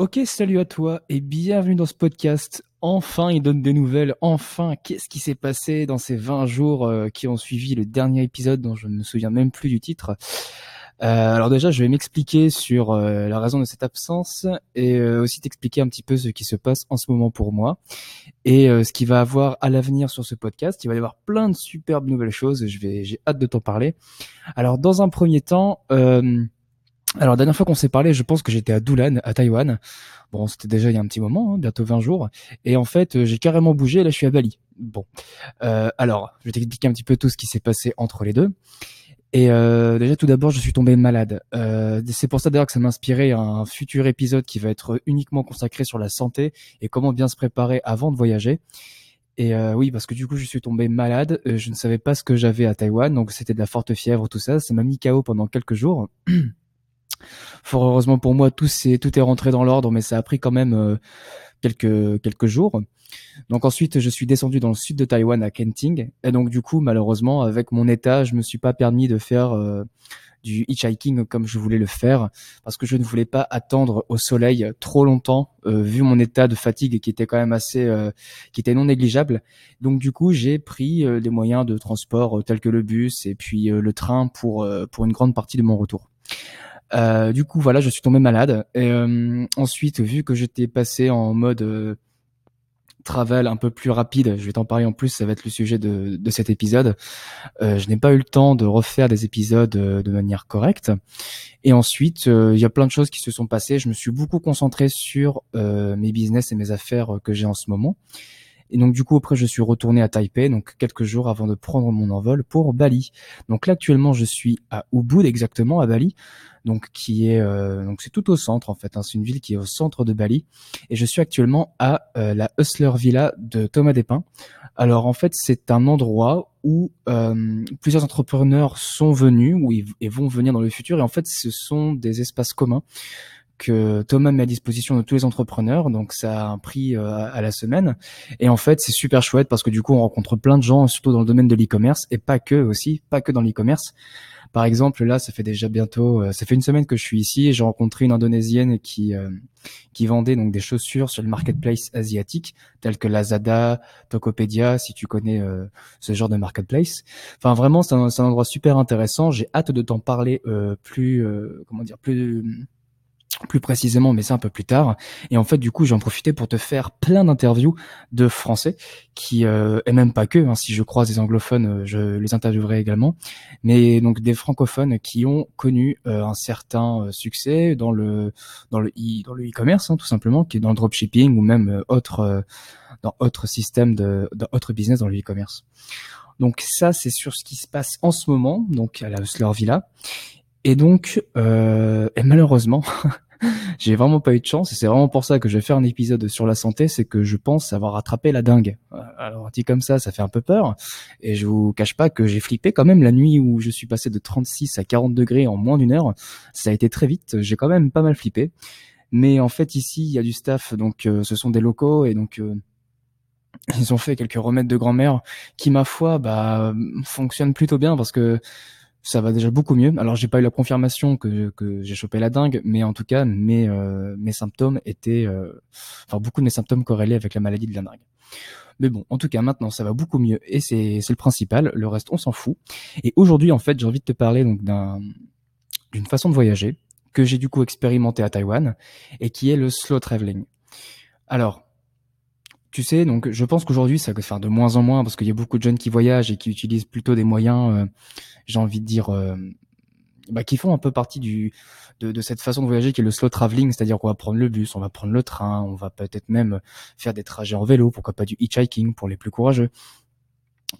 Ok, salut à toi et bienvenue dans ce podcast. Enfin, il donne des nouvelles. Enfin, qu'est-ce qui s'est passé dans ces 20 jours euh, qui ont suivi le dernier épisode dont je ne me souviens même plus du titre? Euh, alors déjà, je vais m'expliquer sur euh, la raison de cette absence et aussi t'expliquer un petit peu ce qui se passe en ce moment pour moi et ce qui va avoir à l'avenir sur ce podcast. Il va y avoir plein de superbes nouvelles choses. Je vais, j'ai hâte de t'en parler. Alors, dans un premier temps. Alors, dernière fois qu'on s'est parlé, je pense que j'étais à Dulan, à Taïwan. Bon, c'était déjà il y a un petit moment, hein, bientôt 20 jours. Et en fait, euh, j'ai carrément bougé, là je suis à Bali. Bon. Euh, alors, je vais t'expliquer un petit peu tout ce qui s'est passé entre les deux. Et euh, déjà, tout d'abord, je suis tombé malade. Euh, c'est pour ça d'ailleurs que ça m'a inspiré un futur épisode qui va être uniquement consacré sur la santé et comment bien se préparer avant de voyager. Et euh, oui, parce que du coup, je suis tombé malade. Euh, je ne savais pas ce que j'avais à Taïwan, donc c'était de la forte fièvre, tout ça. Ça m'a mis KO pendant quelques jours. Fort heureusement pour moi, tout est tout est rentré dans l'ordre, mais ça a pris quand même euh, quelques quelques jours. Donc ensuite, je suis descendu dans le sud de Taïwan à Kenting, et donc du coup, malheureusement, avec mon état, je me suis pas permis de faire euh, du hitchhiking comme je voulais le faire, parce que je ne voulais pas attendre au soleil trop longtemps, euh, vu mon état de fatigue qui était quand même assez, qui était non négligeable. Donc du coup, j'ai pris des moyens de transport tels que le bus et puis le train pour pour une grande partie de mon retour. Euh, du coup, voilà, je suis tombé malade. Et euh, ensuite, vu que j'étais passé en mode euh, travel un peu plus rapide, je vais t'en parler en plus, ça va être le sujet de, de cet épisode. je n'ai pas eu le temps de refaire des épisodes de manière correcte. Et ensuite, il y a plein de choses qui se sont passées. Je me suis beaucoup concentré sur mes business et mes affaires que j'ai en ce moment. Et donc du coup après je suis retourné à Taipei, donc quelques jours avant de prendre mon envol pour Bali. Donc là actuellement je suis à Ubud exactement à Bali, donc qui est euh, donc c'est tout au centre en fait. Hein. c'est une ville qui est au centre de Bali et je suis actuellement à euh, la Hustler Villa de Thomas Despins. Alors en fait c'est un endroit où euh, plusieurs entrepreneurs sont venus ou et vont venir dans le futur et en fait ce sont des espaces communs que Thomas met à disposition de tous les entrepreneurs, donc ça a un prix euh, à la semaine. Et en fait, c'est super chouette parce que du coup, on rencontre plein de gens, surtout dans le domaine de l'e-commerce, et pas que aussi, pas que dans l'e-commerce. Par exemple, là, ça fait déjà bientôt, euh, ça fait une semaine que je suis ici et j'ai rencontré une indonésienne qui euh, qui vendait donc des chaussures sur le marketplace asiatique, tels que Lazada, Tokopedia, si tu connais ce genre de marketplace. Enfin, vraiment, c'est un, un, endroit super intéressant. J'ai hâte de t'en parler plus, comment dire, plus plus précisément, mais c'est un peu plus tard. Et en fait, du coup, j'en profitais pour te faire plein d'interviews de Français, qui euh, et même pas que. Hein, si je croise des anglophones, euh, je les interviewerai également. Mais donc des francophones qui ont connu euh, un certain euh, succès dans le dans le e-commerce, hein, tout simplement, qui est dans le dropshipping ou même autre dans autre système de dans autre business dans le e-commerce. Donc ça, c'est sur ce qui se passe en ce moment, donc à la Hustler Villa. Et donc, euh, et malheureusement, j'ai vraiment pas eu de chance et c'est vraiment pour ça que je vais faire un épisode sur la santé, c'est que je pense avoir attrapé la dingue. Alors dit comme ça, ça fait un peu peur et je vous cache pas que j'ai flippé quand même la nuit où je suis passé de 36 à 40 degrés en moins d'une heure. Ça a été très vite, j'ai quand même pas mal flippé. Mais en fait ici, il y a du staff, donc euh, ce sont des locaux et donc euh, ils ont fait quelques remèdes de grand-mère qui, ma foi, bah, fonctionnent plutôt bien parce que ça va déjà beaucoup mieux. Alors j'ai pas eu la confirmation que, que j'ai chopé la dingue, mais en tout cas mes euh, mes symptômes étaient, euh, enfin beaucoup de mes symptômes corrélés avec la maladie de la dingue. Mais bon, en tout cas maintenant ça va beaucoup mieux et c'est le principal. Le reste on s'en fout. Et aujourd'hui en fait j'ai envie de te parler donc d'un d'une façon de voyager que j'ai du coup expérimenté à Taïwan et qui est le slow traveling. Alors tu sais, donc je pense qu'aujourd'hui ça va faire de moins en moins parce qu'il y a beaucoup de jeunes qui voyagent et qui utilisent plutôt des moyens, euh, j'ai envie de dire, euh, bah, qui font un peu partie de, cette façon de voyager qui est le slow traveling, c'est-à-dire qu'on va prendre le bus, on va prendre le train, on va peut-être même faire des trajets en vélo, pourquoi pas du hitchhiking pour les plus courageux.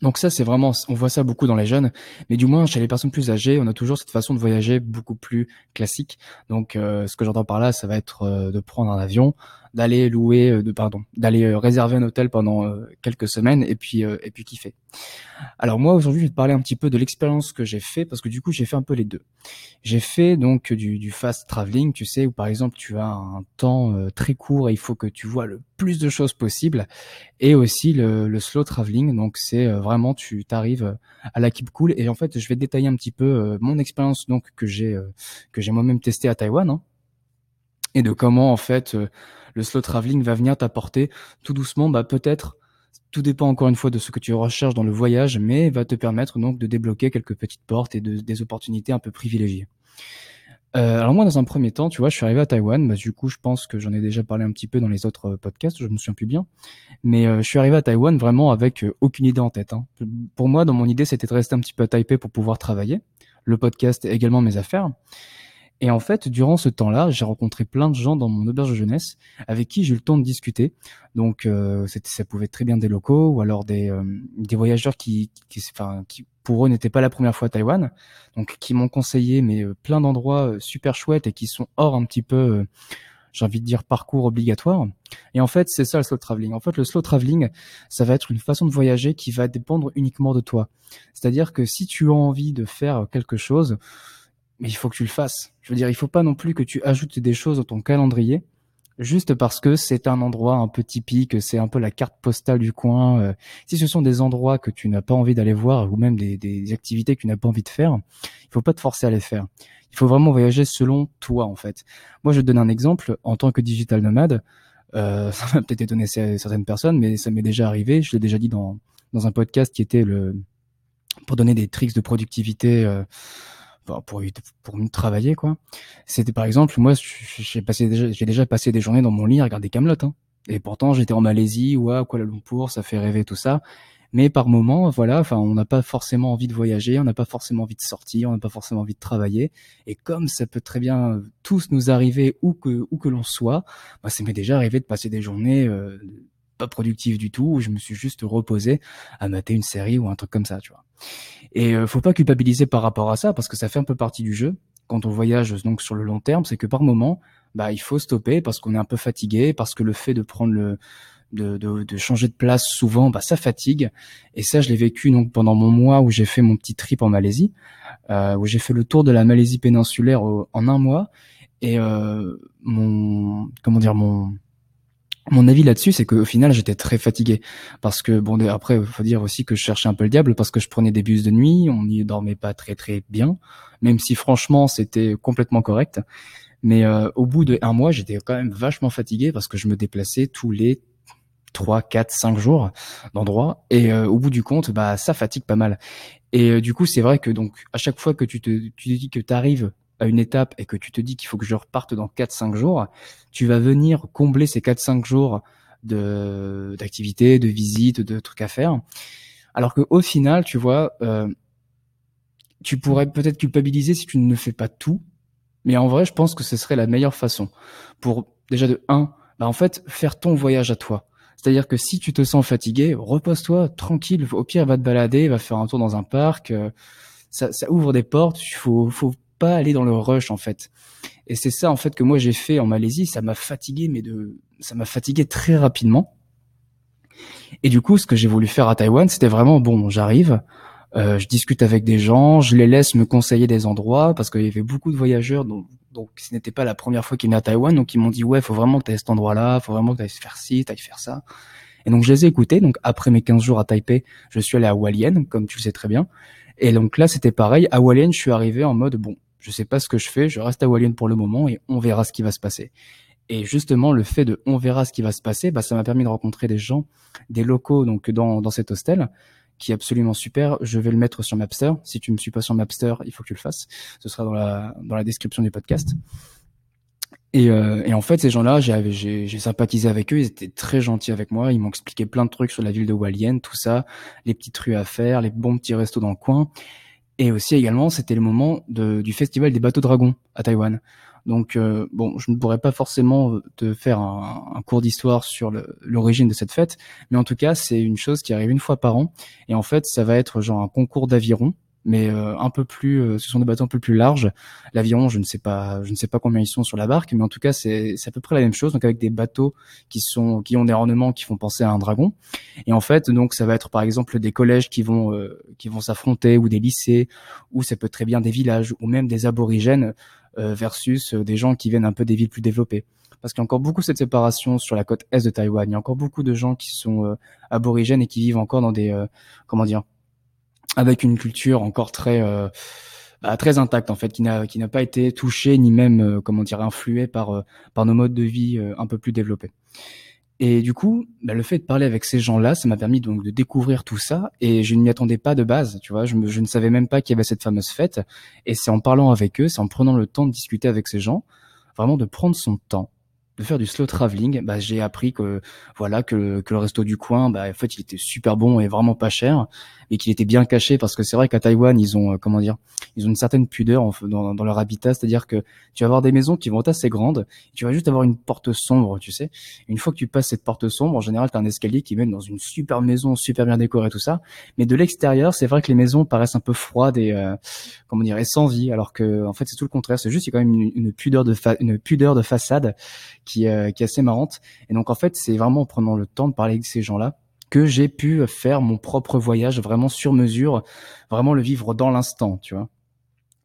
Donc ça, c'est vraiment, on voit ça beaucoup dans les jeunes, mais du moins chez les personnes plus âgées, on a toujours cette façon de voyager beaucoup plus classique. Donc, euh, ce que j'entends par là, ça va être euh, de prendre un avion, d'aller louer, euh, de pardon, d'aller euh, réserver un hôtel pendant euh, quelques semaines et puis et puis kiffer. Alors moi aujourd'hui je vais te parler un petit peu de l'expérience que j'ai fait parce que du coup j'ai fait un peu les deux. J'ai fait donc du, du, fast traveling, tu sais, où par exemple tu as un temps très court et il faut que tu vois le plus de choses possible, et aussi le, le slow traveling, donc c'est vraiment tu t'arrives à la keep cool et en fait je vais détailler un petit peu mon expérience donc que j'ai que j'ai moi-même testé à Taïwan. Hein et de comment en fait le slow traveling va venir t'apporter tout doucement, bah peut-être tout dépend encore une fois de ce que tu recherches dans le voyage, mais va te permettre donc de débloquer quelques petites portes et de, des opportunités un peu privilégiées. Euh, alors moi, dans un premier temps, tu vois, je suis arrivé à Taïwan. Bah, du coup, je pense que j'en ai déjà parlé un petit peu dans les autres euh, podcasts. Je me souviens plus bien, mais euh, je suis arrivé à Taïwan vraiment avec aucune idée en tête. Hein. Pour moi, dans mon idée, c'était de rester un petit peu à Taipei pour pouvoir travailler, le podcast et également mes affaires. Et en fait, durant ce temps-là, j'ai rencontré plein de gens dans mon auberge de jeunesse avec qui j'ai eu le temps de discuter. Donc, euh, ça pouvait être très bien des locaux ou alors des, euh, des voyageurs qui, qui, enfin, qui, pour eux, n'étaient pas la première fois à Taïwan, donc qui m'ont conseillé mais euh, plein d'endroits euh, super chouettes et qui sont hors un petit peu, j'ai envie de dire parcours obligatoire. Et en fait, c'est ça le slow traveling. En fait, le slow traveling, ça va être une façon de voyager qui va dépendre uniquement de toi. C'est-à-dire que si tu as envie de faire quelque chose mais il faut que tu le fasses. Je veux dire, il faut pas non plus que tu ajoutes des choses dans ton calendrier juste parce que c'est un endroit un peu typique, c'est un peu la carte postale du coin. Euh, si ce sont des endroits que tu n'as pas envie d'aller voir ou même des, des, activités que tu n'as pas envie de faire, il faut pas te forcer à les faire. Il faut vraiment voyager selon toi en fait. Moi, je te donne un exemple en tant que digital nomade. Euh, ça va peut-être étonner certaines personnes, mais ça m'est déjà arrivé. Je l'ai déjà dit dans dans un podcast qui était le pour donner des tricks de productivité. Euh, pour pour mieux travailler quoi. C'était par exemple moi j'ai passé j'ai déjà passé des journées dans mon lit à regarder Camelot hein. Et pourtant j'étais en Malaisie ou à Kuala Lumpur, ça fait rêver tout ça. Mais par moment, voilà, enfin, on n'a pas forcément envie de voyager, on n'a pas forcément envie de sortir, on n'a pas forcément envie de travailler. Et comme ça peut très bien tous nous arriver où que où que l'on soit, bah, ça m'est déjà arrivé de passer des journées euh, pas productives du tout où je me suis juste reposé à mater une série ou un truc comme ça, tu vois. Et euh, faut pas culpabiliser par rapport à ça parce que ça fait un peu partie du jeu quand on voyage donc sur le long terme, c'est que par moment, bah il faut stopper parce qu'on est un peu fatigué, parce que le fait de prendre le de, de, de, changer de place souvent, bah, ça fatigue. Et ça, je l'ai vécu donc pendant mon mois où j'ai fait mon petit trip en Malaisie, euh, où j'ai fait le tour de la Malaisie péninsulaire en un mois. Et euh, mon comment dire mon mon avis là-dessus, c'est qu'au final, j'étais très fatigué parce que bon, après, il faut dire aussi que je cherchais un peu le diable parce que je prenais des bus de nuit, on n'y dormait pas très très bien, même si franchement, c'était complètement correct. Mais euh, au bout de un mois, j'étais quand même vachement fatigué parce que je me déplaçais tous les 3, 4, 5 jours d'endroit et euh, au bout du compte, bah ça fatigue pas mal. Et euh, du coup, c'est vrai que donc à chaque fois que tu te, tu te dis que tu arrives à une étape et que tu te dis qu'il faut que je reparte dans 4-5 jours, tu vas venir combler ces 4-5 jours de d'activités, de visites, de trucs à faire. Alors que au final, tu vois, euh, tu pourrais peut-être culpabiliser si tu ne fais pas tout, mais en vrai, je pense que ce serait la meilleure façon pour déjà de 1, bah en fait, faire ton voyage à toi. C'est-à-dire que si tu te sens fatigué, repose-toi tranquille. Au pire, va te balader, va faire un tour dans un parc. Euh, ça, ça ouvre des portes. Il faut, faut pas aller dans le rush en fait. Et c'est ça en fait que moi j'ai fait en Malaisie, ça m'a fatigué mais de ça m'a fatigué très rapidement. Et du coup, ce que j'ai voulu faire à Taïwan, c'était vraiment bon, j'arrive, euh, je discute avec des gens, je les laisse me conseiller des endroits parce qu'il y avait beaucoup de voyageurs donc, donc ce n'était pas la première fois qu'ils venaient à Taïwan donc ils m'ont dit ouais, faut vraiment que tu cet endroit-là, faut vraiment que tu ailles faire ci, tu ailles faire ça. Et donc je les ai écoutés. Donc après mes 15 jours à Taipei, je suis allé à Hualien, comme tu le sais très bien. Et donc là, c'était pareil. À Hualien, je suis arrivé en mode bon, je sais pas ce que je fais, je reste à Walian pour le moment et on verra ce qui va se passer. Et justement, le fait de on verra ce qui va se passer, bah, ça m'a permis de rencontrer des gens, des locaux donc dans, dans cet hostel, qui est absolument super. Je vais le mettre sur Mapster. Si tu me suis pas sur Mapster, il faut que tu le fasses. Ce sera dans la, dans la description du podcast. Et, euh, et en fait, ces gens-là, j'ai sympathisé avec eux. Ils étaient très gentils avec moi. Ils m'ont expliqué plein de trucs sur la ville de Walian, tout ça, les petites rues à faire, les bons petits restos dans le coin. Et aussi également, c'était le moment de, du festival des bateaux dragons à Taïwan. Donc euh, bon, je ne pourrais pas forcément euh, te faire un, un cours d'histoire sur l'origine de cette fête, mais en tout cas, c'est une chose qui arrive une fois par an. Et en fait, ça va être genre un concours d'aviron mais euh, un peu plus, euh, ce sont des bateaux un peu plus larges. L'aviron, je ne sais pas, je ne sais pas combien ils sont sur la barque, mais en tout cas, c'est à peu près la même chose. Donc avec des bateaux qui sont, qui ont des ornements qui font penser à un dragon. Et en fait, donc ça va être par exemple des collèges qui vont, euh, qui vont s'affronter, ou des lycées, ou ça peut très bien des villages, ou même des aborigènes versus des gens qui viennent un peu des villes plus développées parce qu'il y a encore beaucoup cette séparation sur la côte est de Taïwan. Il y a encore beaucoup de gens qui sont aborigènes et qui vivent encore dans des comment dire avec une culture encore très euh, bah, très intact en fait, qui n'a qui n'a pas été touché ni même comment dire influé par par nos modes de vie un peu plus développés. Et du coup, bah, le fait de parler avec ces gens-là, ça m'a permis donc de découvrir tout ça. Et je ne m'y attendais pas de base, tu vois. Je, je ne savais même pas qu'il y avait cette fameuse fête. Et c'est en parlant avec eux, c'est en prenant le temps de discuter avec ces gens, vraiment de prendre son temps, de faire du slow traveling, bah, j'ai appris que voilà que, que le resto du coin, bah, en fait, il était super bon et vraiment pas cher, et qu'il était bien caché parce que c'est vrai qu'à Taïwan, ils ont euh, comment dire, ils ont une certaine pudeur en, dans, dans, leur habitat, c'est-à-dire que tu vas avoir des maisons qui vont être assez grandes, tu vas juste avoir une porte sombre, tu sais. Une fois que tu passes cette porte sombre, en général, tu as un escalier qui mène dans une super maison, super bien décorée, tout ça. Mais de l'extérieur, c'est vrai que les maisons paraissent un peu froides et euh, comment dire, et sans vie, alors que en fait, c'est tout le contraire. C'est juste il y a quand même une, une pudeur de une pudeur de façade qui, euh, qui est assez marrante. Et donc en fait, c'est vraiment en prenant le temps de parler avec ces gens-là que j'ai pu faire mon propre voyage vraiment sur mesure, vraiment le vivre dans l'instant, tu vois.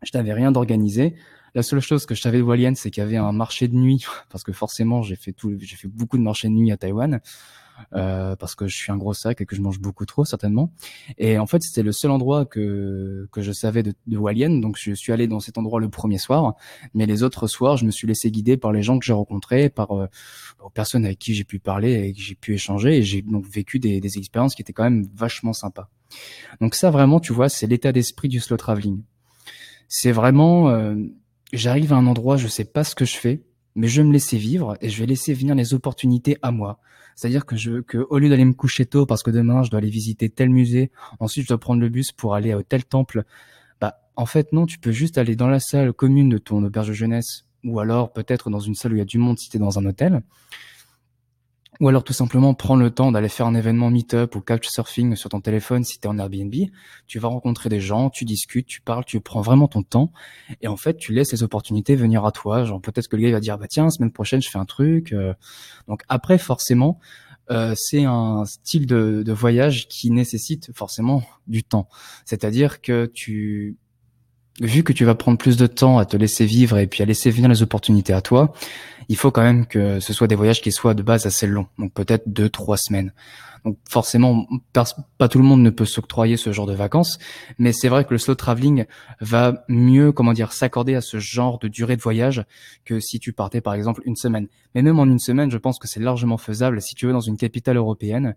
Je n'avais rien d'organisé. La seule chose que je savais de Walian, c'est qu'il y avait un marché de nuit, parce que forcément, j'ai fait tout, j'ai fait beaucoup de marchés de nuit à Taïwan. Euh, parce que je suis un gros sac et que je mange beaucoup trop certainement. Et en fait, c'était le seul endroit que que je savais de, de donc je suis allé dans cet endroit le premier soir, mais les autres soirs, je me suis laissé guider par les gens que j'ai rencontrés, par euh, personnes avec qui j'ai pu parler et que j'ai pu échanger, et j'ai donc vécu des, des expériences qui étaient quand même vachement sympas. Donc ça, vraiment, tu vois, c'est l'état d'esprit du slow traveling. C'est vraiment, euh, j'arrive à un endroit, je sais pas ce que je fais, mais je vais me laisser vivre et je vais laisser venir les opportunités à moi. C'est-à-dire que je que, au lieu d'aller me coucher tôt parce que demain je dois aller visiter tel musée, ensuite je dois prendre le bus pour aller à tel temple, bah, en fait, non, tu peux juste aller dans la salle commune de ton auberge de jeunesse ou alors peut-être dans une salle où il y a du monde si tu es dans un hôtel ou alors tout simplement prendre le temps d'aller faire un événement meet-up ou couchsurfing sur ton téléphone si tu es en Airbnb. Tu vas rencontrer des gens, tu discutes, tu parles, tu prends vraiment ton temps. Et en fait, tu laisses les opportunités venir à toi. Genre peut-être que le gars va dire, bah tiens, semaine prochaine, je fais un truc. Euh. Donc après, forcément, euh, c'est un style de, de voyage qui nécessite forcément du temps. C'est-à-dire que tu vu que tu vas prendre plus de temps à te laisser vivre et puis à laisser venir les opportunités à toi, il faut quand même que ce soit des voyages qui soient de base assez longs, donc peut-être deux, trois semaines. Donc forcément, pas tout le monde ne peut s'octroyer ce genre de vacances, mais c'est vrai que le slow traveling va mieux, comment dire, s'accorder à ce genre de durée de voyage que si tu partais par exemple une semaine. Mais même en une semaine, je pense que c'est largement faisable si tu veux dans une capitale européenne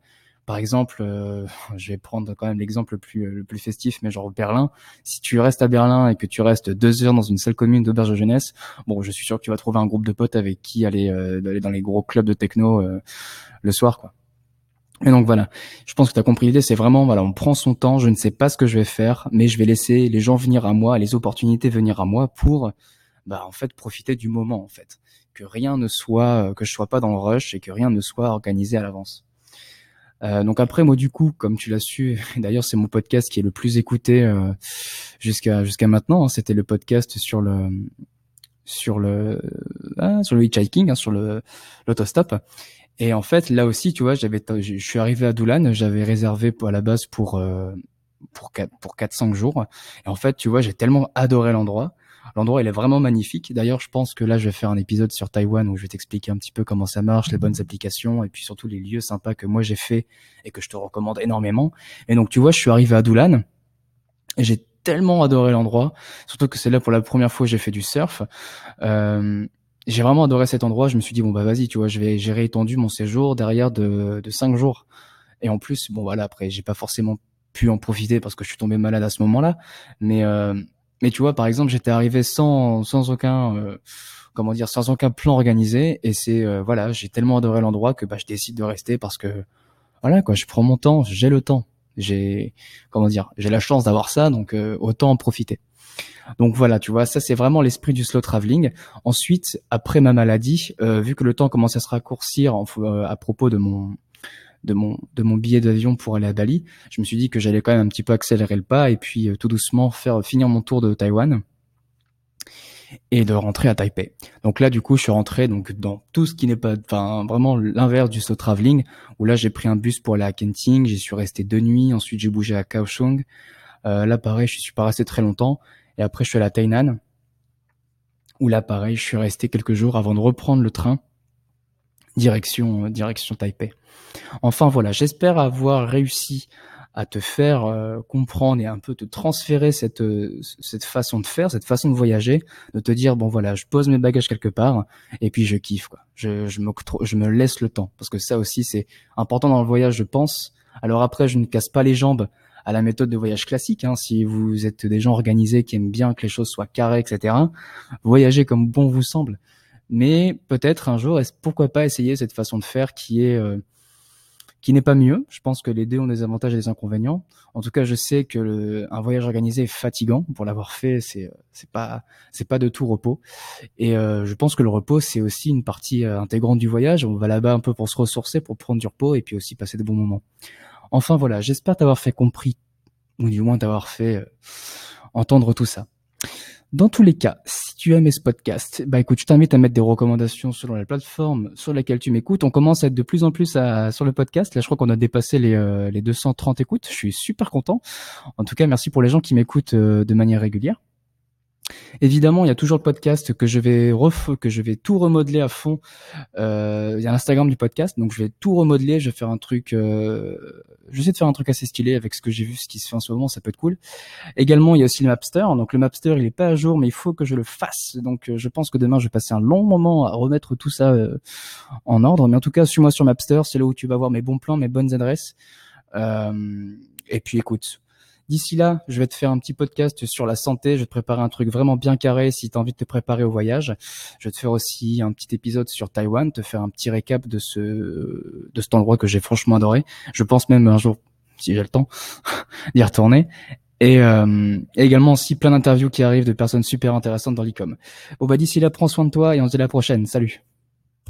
par exemple, euh, je vais prendre quand même l'exemple le plus, le plus festif, mais genre Berlin. Si tu restes à Berlin et que tu restes deux heures dans une seule commune d'auberge de jeunesse, bon, je suis sûr que tu vas trouver un groupe de potes avec qui aller, euh, dans les gros clubs de techno euh, le soir, quoi. Et donc voilà, je pense que tu as compris l'idée, c'est vraiment, voilà, on prend son temps, je ne sais pas ce que je vais faire, mais je vais laisser les gens venir à moi, les opportunités venir à moi pour, bah, en fait, profiter du moment, en fait. Que rien ne soit, que je sois pas dans le rush et que rien ne soit organisé à l'avance. Euh, donc après moi du coup, comme tu l'as su, d'ailleurs c'est mon podcast qui est le plus écouté euh, jusqu'à jusqu'à maintenant. Hein, C'était le podcast sur le sur le ah, sur le hitchhiking, hein, sur le l'autostop. Et en fait là aussi, tu vois, j'avais je suis arrivé à Doulan, j'avais réservé à la base pour euh, pour pour 4-5 jours. Et en fait, tu vois, j'ai tellement adoré l'endroit L'endroit, il est vraiment magnifique. D'ailleurs, je pense que là, je vais faire un épisode sur Taïwan où je vais t'expliquer un petit peu comment ça marche, les bonnes applications et puis surtout les lieux sympas que moi j'ai fait et que je te recommande énormément. Et donc, tu vois, je suis arrivé à Doulan et j'ai tellement adoré l'endroit, surtout que c'est là pour la première fois que j'ai fait du surf. Euh, j'ai vraiment adoré cet endroit. Je me suis dit bon bah vas-y, tu vois, je vais j'ai réétendu mon séjour derrière de de cinq jours. Et en plus, bon voilà, après j'ai pas forcément pu en profiter parce que je suis tombé malade à ce moment-là, mais euh, mais tu vois, par exemple, j'étais arrivé sans sans aucun euh, comment dire, sans aucun plan organisé, et c'est euh, voilà, j'ai tellement adoré l'endroit que bah je décide de rester parce que voilà quoi, je prends mon temps, j'ai le temps, j'ai comment dire, j'ai la chance d'avoir ça, donc euh, autant en profiter. Donc voilà, tu vois, ça c'est vraiment l'esprit du slow traveling. Ensuite, après ma maladie, vu que le temps commence à se raccourcir à propos de mon de mon de mon billet d'avion pour aller à Bali, je me suis dit que j'allais quand même un petit peu accélérer le pas et puis euh, tout doucement faire finir mon tour de Taïwan et de rentrer à Taipei. Donc là, du coup, je suis rentré donc dans tout ce qui n'est pas, enfin vraiment l'inverse du slow traveling, où là j'ai pris un bus pour aller à Kenting, j'y suis resté deux nuits, ensuite j'ai bougé à Kaohsiung. Euh, là, pareil, je suis pas resté très longtemps, et après je suis allé à Tainan, où là, pareil, je suis resté quelques jours avant de reprendre le train direction direction Taipei. Enfin voilà, j'espère avoir réussi à te faire euh, comprendre et un peu te transférer cette cette façon de faire, cette façon de voyager, de te dire bon voilà, je pose mes bagages quelque part et puis je kiffe quoi. Je je me je me laisse le temps parce que ça aussi c'est important dans le voyage, je pense. Alors après, je ne casse pas les jambes à la méthode de voyage classique. Hein. Si vous êtes des gens organisés qui aiment bien que les choses soient carrées, etc., voyagez comme bon vous semble. Mais peut-être un jour, pourquoi pas essayer cette façon de faire qui est euh, qui n'est pas mieux. Je pense que les deux ont des avantages et des inconvénients. En tout cas, je sais que le, un voyage organisé est fatigant. Pour l'avoir fait, c'est c'est pas c'est pas de tout repos. Et euh, je pense que le repos c'est aussi une partie euh, intégrante du voyage. On va là-bas un peu pour se ressourcer, pour prendre du repos et puis aussi passer de bons moments. Enfin voilà, j'espère t'avoir fait compris ou du moins t'avoir fait euh, entendre tout ça. Dans tous les cas, si tu aimes ce podcast, bah écoute, je t'invite à mettre des recommandations selon la plateforme sur laquelle tu m'écoutes. On commence à être de plus en plus sur le podcast. Là, je crois qu'on a dépassé les, euh, les 230 écoutes. Je suis super content. En tout cas, merci pour les gens qui m'écoutent euh, de manière régulière. Évidemment, il y a toujours le podcast que je vais que je vais tout remodeler à fond. Euh, il y a l'Instagram du podcast, donc je vais tout remodeler. Je vais faire un truc. Euh, j'essaie de faire un truc assez stylé avec ce que j'ai vu, ce qui se fait en ce moment. Ça peut être cool. Également, il y a aussi le Mapster. Donc le Mapster, il est pas à jour, mais il faut que je le fasse. Donc euh, je pense que demain, je vais passer un long moment à remettre tout ça euh, en ordre. Mais en tout cas, suis-moi sur Mapster. C'est là où tu vas voir mes bons plans, mes bonnes adresses. Euh, et puis écoute, D'ici là, je vais te faire un petit podcast sur la santé. Je vais te préparer un truc vraiment bien carré si tu as envie de te préparer au voyage. Je vais te faire aussi un petit épisode sur Taïwan, te faire un petit récap de ce de cet endroit que j'ai franchement adoré. Je pense même un jour, si j'ai le temps, d'y retourner. Et, euh, également aussi plein d'interviews qui arrivent de personnes super intéressantes dans l'e-com. Bon bah d'ici là, prends soin de toi et on se dit à la prochaine. Salut